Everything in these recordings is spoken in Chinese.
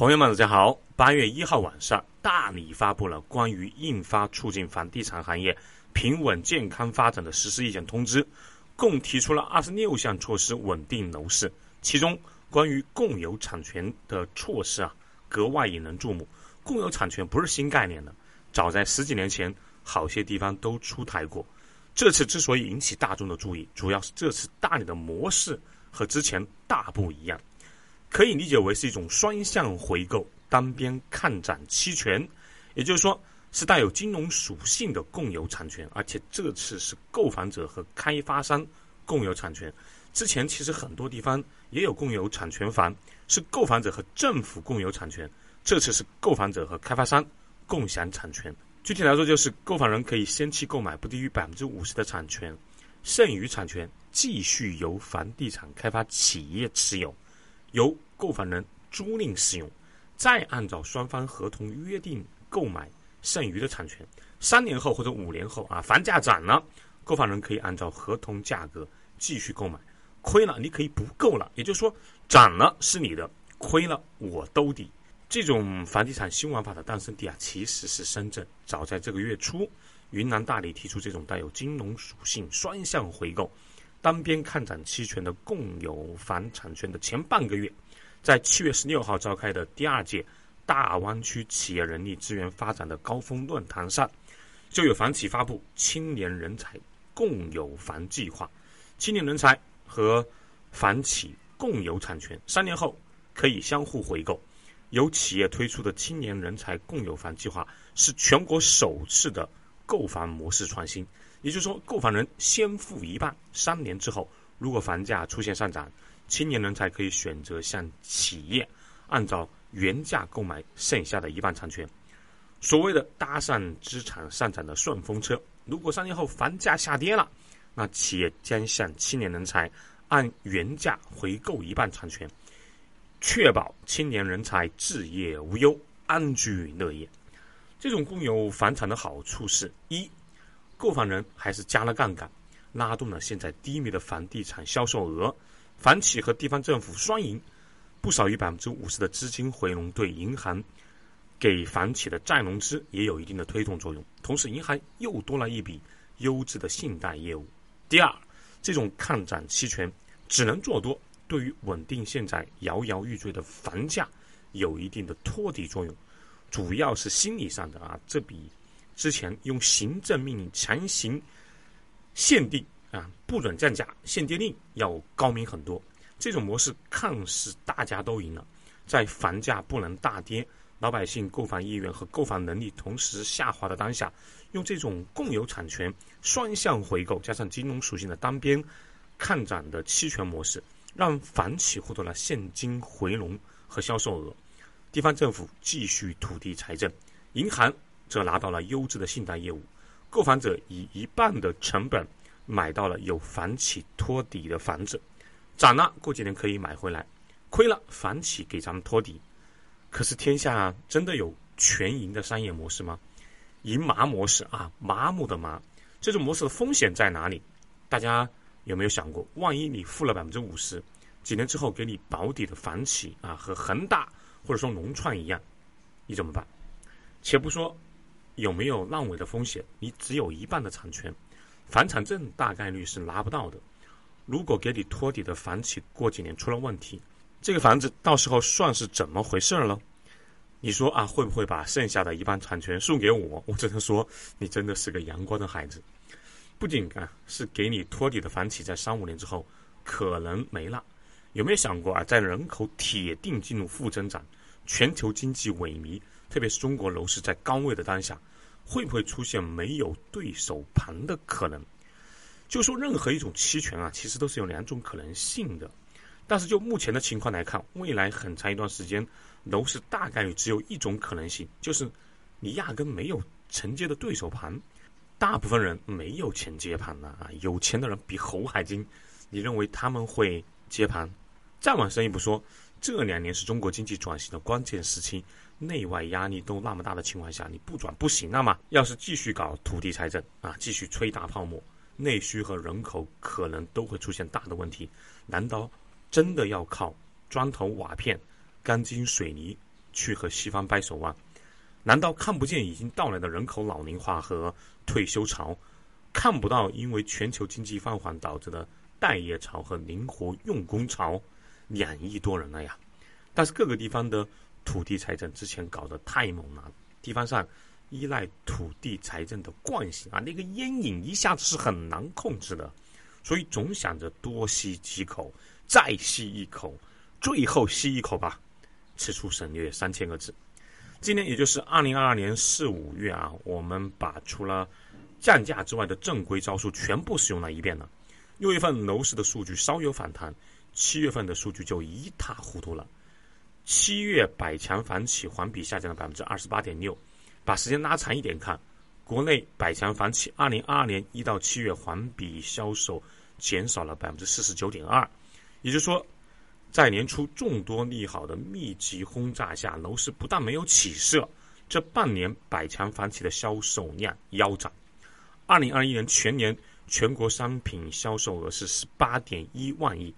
朋友们，大家好！八月一号晚上，大理发布了关于印发促进房地产行业平稳健康发展的实施意见通知，共提出了二十六项措施稳定楼市。其中，关于共有产权的措施啊，格外引人注目。共有产权不是新概念了，早在十几年前，好些地方都出台过。这次之所以引起大众的注意，主要是这次大理的模式和之前大不一样。可以理解为是一种双向回购、单边看涨期权，也就是说是带有金融属性的共有产权，而且这次是购房者和开发商共有产权。之前其实很多地方也有共有产权房，是购房者和政府共有产权，这次是购房者和开发商共享产权。具体来说，就是购房人可以先期购买不低于百分之五十的产权，剩余产权继续由房地产开发企业持有。由购房人租赁使用，再按照双方合同约定购买剩余的产权。三年后或者五年后啊，房价涨了，购房人可以按照合同价格继续购买。亏了，你可以不购了。也就是说，涨了是你的，亏了我兜底。这种房地产新玩法的诞生地啊，其实是深圳。早在这个月初，云南大理提出这种带有金融属性、双向回购。单边看涨期权的共有房产权的前半个月，在七月十六号召开的第二届大湾区企业人力资源发展的高峰论坛上，就有房企发布青年人才共有房计划，青年人才和房企共有产权，三年后可以相互回购。由企业推出的青年人才共有房计划是全国首次的购房模式创新。也就是说，购房人先付一半，三年之后，如果房价出现上涨，青年人才可以选择向企业按照原价购买剩下的一半产权。所谓的搭上资产上涨的顺风车，如果三年后房价下跌了，那企业将向青年人才按原价回购一半产权，确保青年人才置业无忧、安居乐业。这种共有房产的好处是一。购房人还是加了杠杆，拉动了现在低迷的房地产销售额，房企和地方政府双赢，不少于百分之五十的资金回笼对银行给房企的再融资也有一定的推动作用，同时银行又多了一笔优质的信贷业务。第二，这种看涨期权只能做多，对于稳定现在摇摇欲坠的房价有一定的托底作用，主要是心理上的啊，这笔。之前用行政命令强行限定啊，不准降价，限跌令要高明很多。这种模式看似大家都赢了，在房价不能大跌、老百姓购房意愿和购房能力同时下滑的当下，用这种共有产权、双向回购加上金融属性的单边看涨的期权模式，让房企获得了现金回笼和销售额，地方政府继续土地财政，银行。则拿到了优质的信贷业务，购房者以一半的成本买到了有房企托底的房子，涨了过几年可以买回来，亏了房企给咱们托底。可是天下真的有全赢的商业模式吗？赢麻模式啊，麻木的麻，这种模式的风险在哪里？大家有没有想过，万一你付了百分之五十，几年之后给你保底的房企啊，和恒大或者说农创一样，你怎么办？且不说。有没有烂尾的风险？你只有一半的产权，房产证大概率是拿不到的。如果给你托底的房企过几年出了问题，这个房子到时候算是怎么回事了？你说啊，会不会把剩下的一半产权送给我？我只能说，你真的是个阳光的孩子。不仅啊，是给你托底的房企在三五年之后可能没了。有没有想过啊，在人口铁定进入负增长、全球经济萎靡，特别是中国楼市在高位的当下？会不会出现没有对手盘的可能？就说任何一种期权啊，其实都是有两种可能性的。但是就目前的情况来看，未来很长一段时间，楼市大概率只有一种可能性，就是你压根没有承接的对手盘。大部分人没有钱接盘的啊，有钱的人比猴还精。你认为他们会接盘？再往深一步说，这两年是中国经济转型的关键时期。内外压力都那么大的情况下，你不转不行了吗？要是继续搞土地财政啊，继续吹大泡沫，内需和人口可能都会出现大的问题。难道真的要靠砖头瓦片、钢筋水泥去和西方掰手腕？难道看不见已经到来的人口老龄化和退休潮？看不到因为全球经济放缓导致的待业潮和灵活用工潮？两亿多人了呀！但是各个地方的土地财政之前搞得太猛了，地方上依赖土地财政的惯性啊，那个烟瘾一下子是很难控制的，所以总想着多吸几口，再吸一口，最后吸一口吧，此处省略三千个字。今年也就是二零二二年四五月啊，我们把除了降价之外的正规招数全部使用了一遍了。六月份楼市的数据稍有反弹，七月份的数据就一塌糊涂了。七月百强房企环比下降了百分之二十八点六，把时间拉长一点看，国内百强房企二零二二年一到七月环比销售减少了百分之四十九点二，也就是说，在年初众多利好的密集轰炸下，楼市不但没有起色，这半年百强房企的销售量腰斩。二零二一年全年全国商品销售额是十八点一万亿，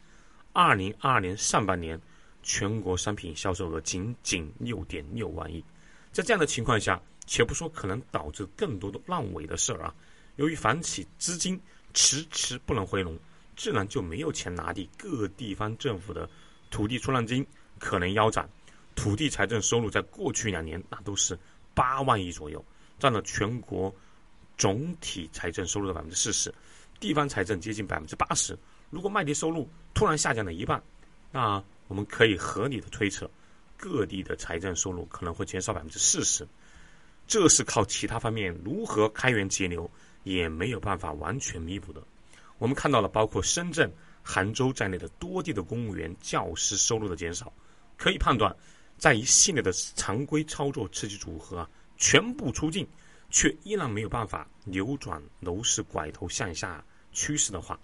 二零二二年上半年。全国商品销售额仅仅六点六万亿，在这样的情况下，且不说可能导致更多的烂尾的事儿啊，由于房企资金迟迟不能回笼，自然就没有钱拿地，各地方政府的土地出让金可能腰斩，土地财政收入在过去两年那都是八万亿左右，占了全国总体财政收入的百分之四十，地方财政接近百分之八十。如果卖地收入突然下降了一半，那我们可以合理的推测，各地的财政收入可能会减少百分之四十，这是靠其他方面如何开源节流也没有办法完全弥补的。我们看到了包括深圳、杭州在内的多地的公务员、教师收入的减少，可以判断，在一系列的常规操作刺激组合啊全部出尽，却依然没有办法扭转楼市拐头向下趋势的话。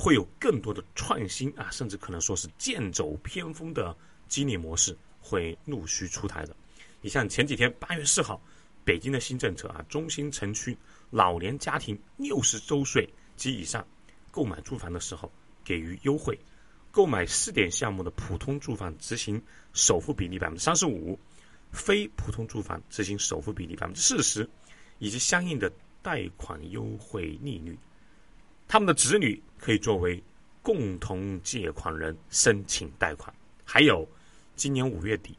会有更多的创新啊，甚至可能说是剑走偏锋的激励模式会陆续出台的。你像前几天八月四号，北京的新政策啊，中心城区老年家庭六十周岁及以上购买住房的时候给予优惠，购买试点项目的普通住房执行首付比例百分之三十五，非普通住房执行首付比例百分之四十，以及相应的贷款优惠利率。他们的子女可以作为共同借款人申请贷款，还有今年五月底，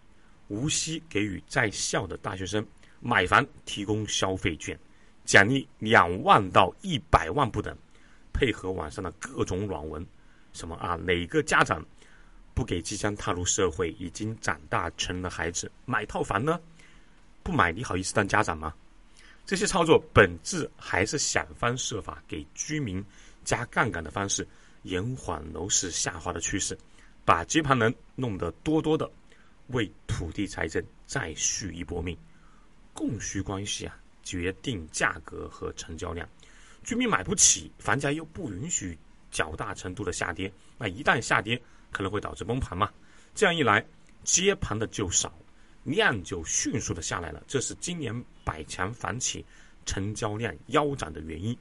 无锡给予在校的大学生买房提供消费券，奖励两万到一百万不等。配合网上的各种软文，什么啊，哪个家长不给即将踏入社会、已经长大成的孩子买套房呢？不买你好意思当家长吗？这些操作本质还是想方设法给居民加杠杆的方式，延缓楼市下滑的趋势，把接盘人弄得多多的，为土地财政再续一波命。供需关系啊，决定价格和成交量。居民买不起，房价又不允许较大程度的下跌，那一旦下跌，可能会导致崩盘嘛。这样一来，接盘的就少。量就迅速的下来了，这是今年百强房企成交量腰斩的原因，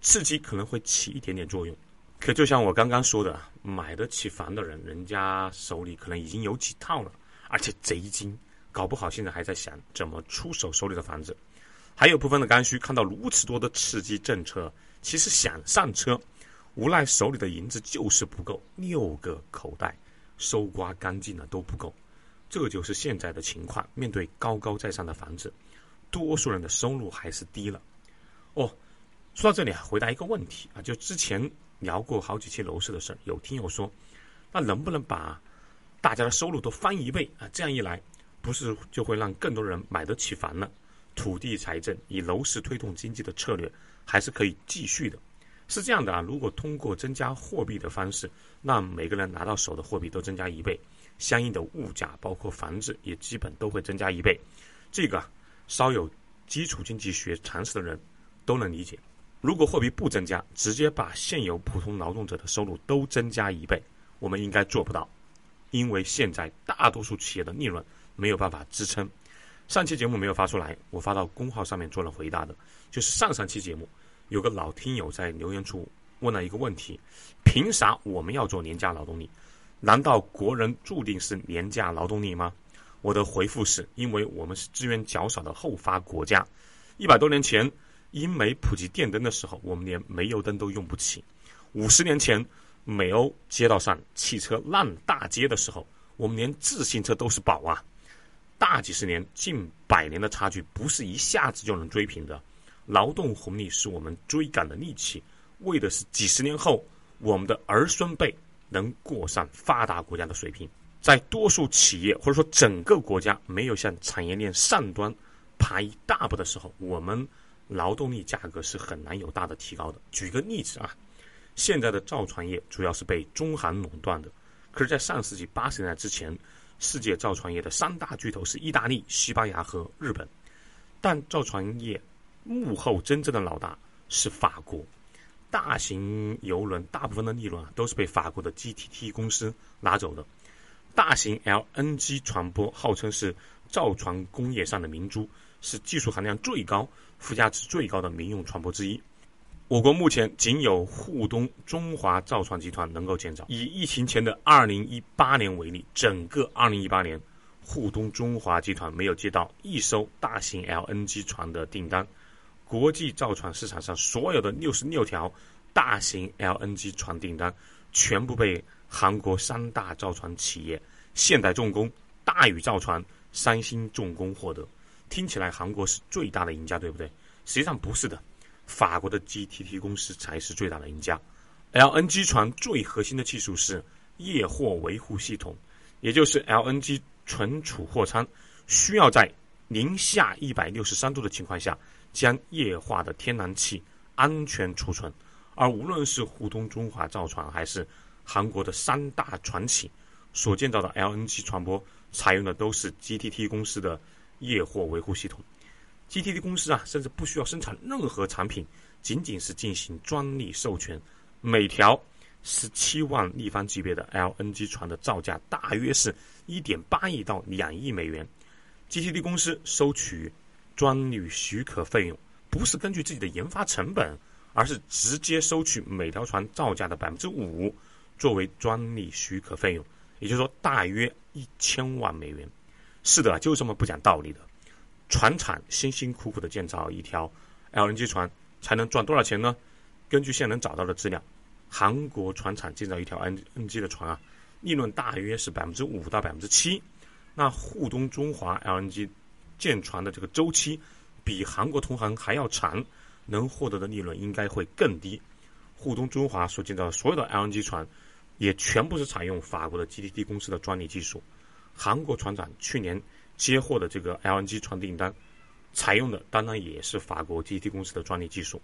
刺激可能会起一点点作用，可就像我刚刚说的，买得起房的人，人家手里可能已经有几套了，而且贼精，搞不好现在还在想怎么出手手里的房子。还有部分的刚需看到如此多的刺激政策，其实想上车，无奈手里的银子就是不够，六个口袋搜刮干净了都不够。这就是现在的情况。面对高高在上的房子，多数人的收入还是低了。哦，说到这里啊，回答一个问题啊，就之前聊过好几期楼市的事儿，有听友说，那能不能把大家的收入都翻一倍啊？这样一来，不是就会让更多人买得起房了？土地财政以楼市推动经济的策略还是可以继续的。是这样的啊，如果通过增加货币的方式，让每个人拿到手的货币都增加一倍。相应的物价，包括房子，也基本都会增加一倍。这个稍有基础经济学常识的人都能理解。如果货币不增加，直接把现有普通劳动者的收入都增加一倍，我们应该做不到，因为现在大多数企业的利润没有办法支撑。上期节目没有发出来，我发到公号上面做了回答的，就是上上期节目有个老听友在留言处问了一个问题：凭啥我们要做廉价劳动力？难道国人注定是廉价劳动力吗？我的回复是因为我们是资源较少的后发国家。一百多年前，英美普及电灯的时候，我们连煤油灯都用不起；五十年前，美欧街道上汽车烂大街的时候，我们连自行车都是宝啊！大几十年、近百年的差距，不是一下子就能追平的。劳动红利是我们追赶的利器，为的是几十年后我们的儿孙辈能过上发达国家的水平。在多数企业或者说整个国家没有向产业链上端爬一大步的时候，我们劳动力价格是很难有大的提高的。举个例子啊，现在的造船业主要是被中韩垄断的，可是，在上世纪八十年代之前，世界造船业的三大巨头是意大利、西班牙和日本，但造船业幕后真正的老大是法国。大型游轮大部分的利润啊，都是被法国的 GTT 公司拿走的。大型 LNG 船舶号称是造船工业上的明珠，是技术含量最高、附加值最高的民用船舶之一。我国目前仅有沪东中华造船集团能够建造。以疫情前的2018年为例，整个2018年，沪东中华集团没有接到一艘大型 LNG 船的订单。国际造船市场上所有的66条大型 LNG 船订单，全部被。韩国三大造船企业现代重工、大宇造船、三星重工获得，听起来韩国是最大的赢家，对不对？实际上不是的，法国的 GTT 公司才是最大的赢家。LNG 船最核心的技术是液货维护系统，也就是 LNG 存储货舱需要在零下一百六十三度的情况下将液化的天然气安全储存，而无论是沪东中华造船还是韩国的三大船企所建造的 LNG 船舶采用的都是 GTT 公司的液货维护系统。GTT 公司啊，甚至不需要生产任何产品，仅仅是进行专利授权。每条十七万立方级别的 LNG 船的造价大约是一点八亿到两亿美元。GTT 公司收取专利许可费用，不是根据自己的研发成本，而是直接收取每条船造价的百分之五。作为专利许可费用，也就是说大约一千万美元。是的，就这么不讲道理的。船厂辛辛苦苦的建造一条 LNG 船，才能赚多少钱呢？根据现能找到的资料，韩国船厂建造一条 LNG 的船啊，利润大约是百分之五到百分之七。那沪东中华 LNG 建船的这个周期比韩国同行还要长，能获得的利润应该会更低。沪东中华所建造的所有的 LNG 船。也全部是采用法国的 GTT 公司的专利技术。韩国船长去年接获的这个 LNG 船订单，采用的当然也是法国 GTT 公司的专利技术。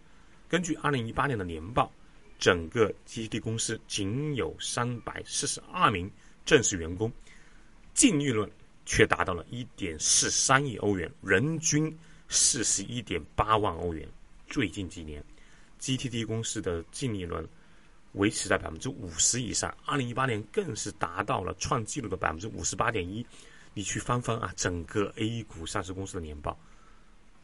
根据2018年的年报，整个 GTT 公司仅有342名正式员工，净利润却达到了1.43亿欧元，人均41.8万欧元。最近几年，GTD 公司的净利润。维持在百分之五十以上，二零一八年更是达到了创纪录的百分之五十八点一。你去翻翻啊，整个 A 股上市公司的年报，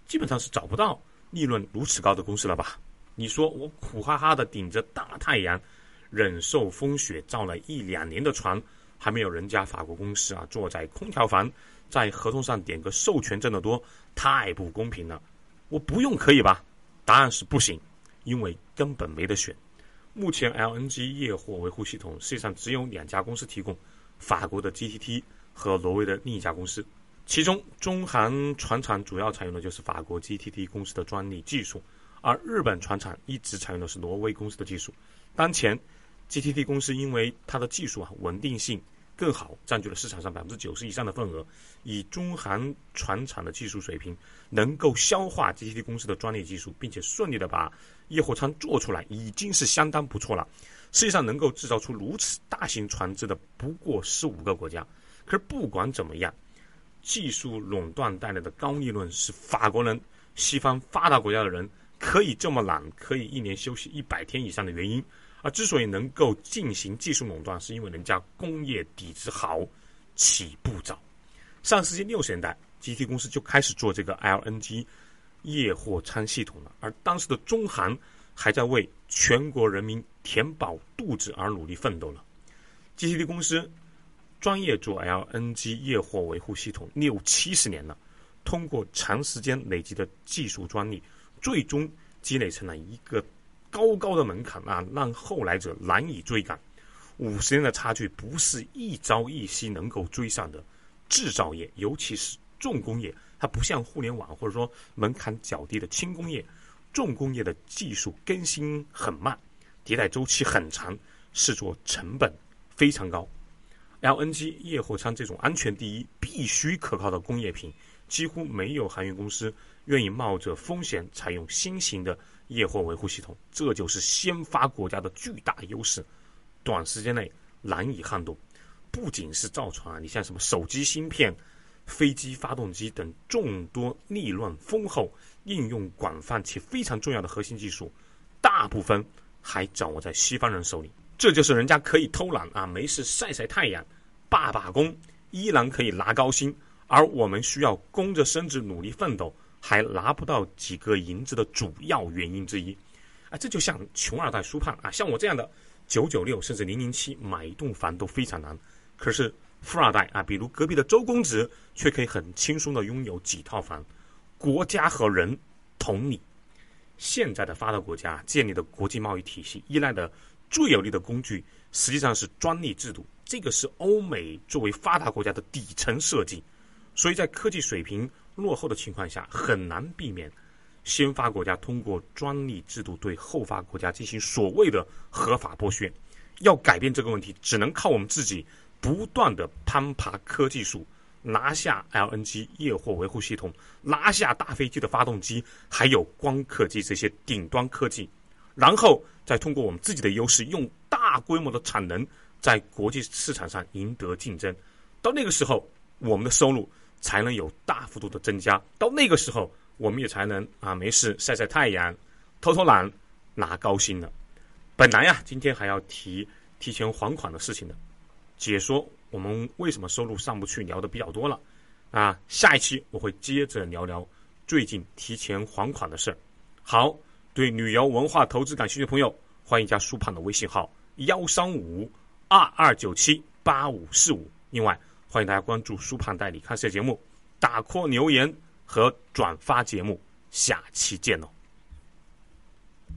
基本上是找不到利润如此高的公司了吧？你说我苦哈哈的顶着大太阳，忍受风雪造了一两年的船，还没有人家法国公司啊坐在空调房，在合同上点个授权挣得多，太不公平了。我不用可以吧？答案是不行，因为根本没得选。目前 LNG 液货维护系统实际上只有两家公司提供，法国的 GTT 和挪威的另一家公司。其中中韩船厂主要采用的就是法国 GTT 公司的专利技术，而日本船厂一直采用的是挪威公司的技术。当前 GTT 公司因为它的技术啊稳定性。更好，占据了市场上百分之九十以上的份额。以中韩船厂的技术水平，能够消化 GTT 公司的专利技术，并且顺利的把液货舱做出来，已经是相当不错了。世界上能够制造出如此大型船只的，不过十五个国家。可是不管怎么样，技术垄断带来的高利润，是法国人、西方发达国家的人可以这么懒，可以一年休息一百天以上的原因。而之所以能够进行技术垄断，是因为人家工业底子好，起步早。上世纪六十年代，GT 公司就开始做这个 LNG 液货舱系统了，而当时的中韩还在为全国人民填饱肚子而努力奋斗了。GTT 公司专业做 LNG 液货维护系统六七十年了，通过长时间累积的技术专利，最终积累成了一个高高的门槛啊，让后来者难以追赶。五十年的差距不是一朝一夕能够追上的。制造业，尤其是重工业，它不像互联网或者说门槛较低的轻工业，重工业的技术更新很慢，迭代周期很长，制作成本非常高。LNG 液货舱这种安全第一、必须可靠的工业品，几乎没有航运公司愿意冒着风险采用新型的液货维护系统，这就是先发国家的巨大优势，短时间内难以撼动。不仅是造船啊，你像什么手机芯片、飞机发动机等众多利润丰厚、应用广泛且非常重要的核心技术，大部分还掌握在西方人手里。这就是人家可以偷懒啊，没事晒晒太阳、罢罢工，依然可以拿高薪，而我们需要弓着身子努力奋斗，还拿不到几个银子的主要原因之一。啊，这就像穷二代苏胖啊，像我这样的九九六甚至零零七，买一栋房都非常难。可是富二代啊，比如隔壁的周公子，却可以很轻松的拥有几套房。国家和人同理，现在的发达国家建立的国际贸易体系，依赖的最有力的工具，实际上是专利制度。这个是欧美作为发达国家的底层设计，所以在科技水平落后的情况下，很难避免先发国家通过专利制度对后发国家进行所谓的合法剥削。要改变这个问题，只能靠我们自己。不断的攀爬科技树，拿下 LNG 液货维护系统，拿下大飞机的发动机，还有光刻机这些顶端科技，然后再通过我们自己的优势，用大规模的产能在国际市场上赢得竞争。到那个时候，我们的收入才能有大幅度的增加。到那个时候，我们也才能啊没事晒晒太阳，偷偷懒拿高薪了。本来呀，今天还要提提前还款的事情的。解说我们为什么收入上不去聊的比较多了，啊，下一期我会接着聊聊最近提前还款的事儿。好，对旅游文化投资感兴趣的朋友，欢迎加苏胖的微信号幺三五二二九七八五四五。另外，欢迎大家关注苏胖带你看世界节目，打 call 留言和转发节目。下期见喽。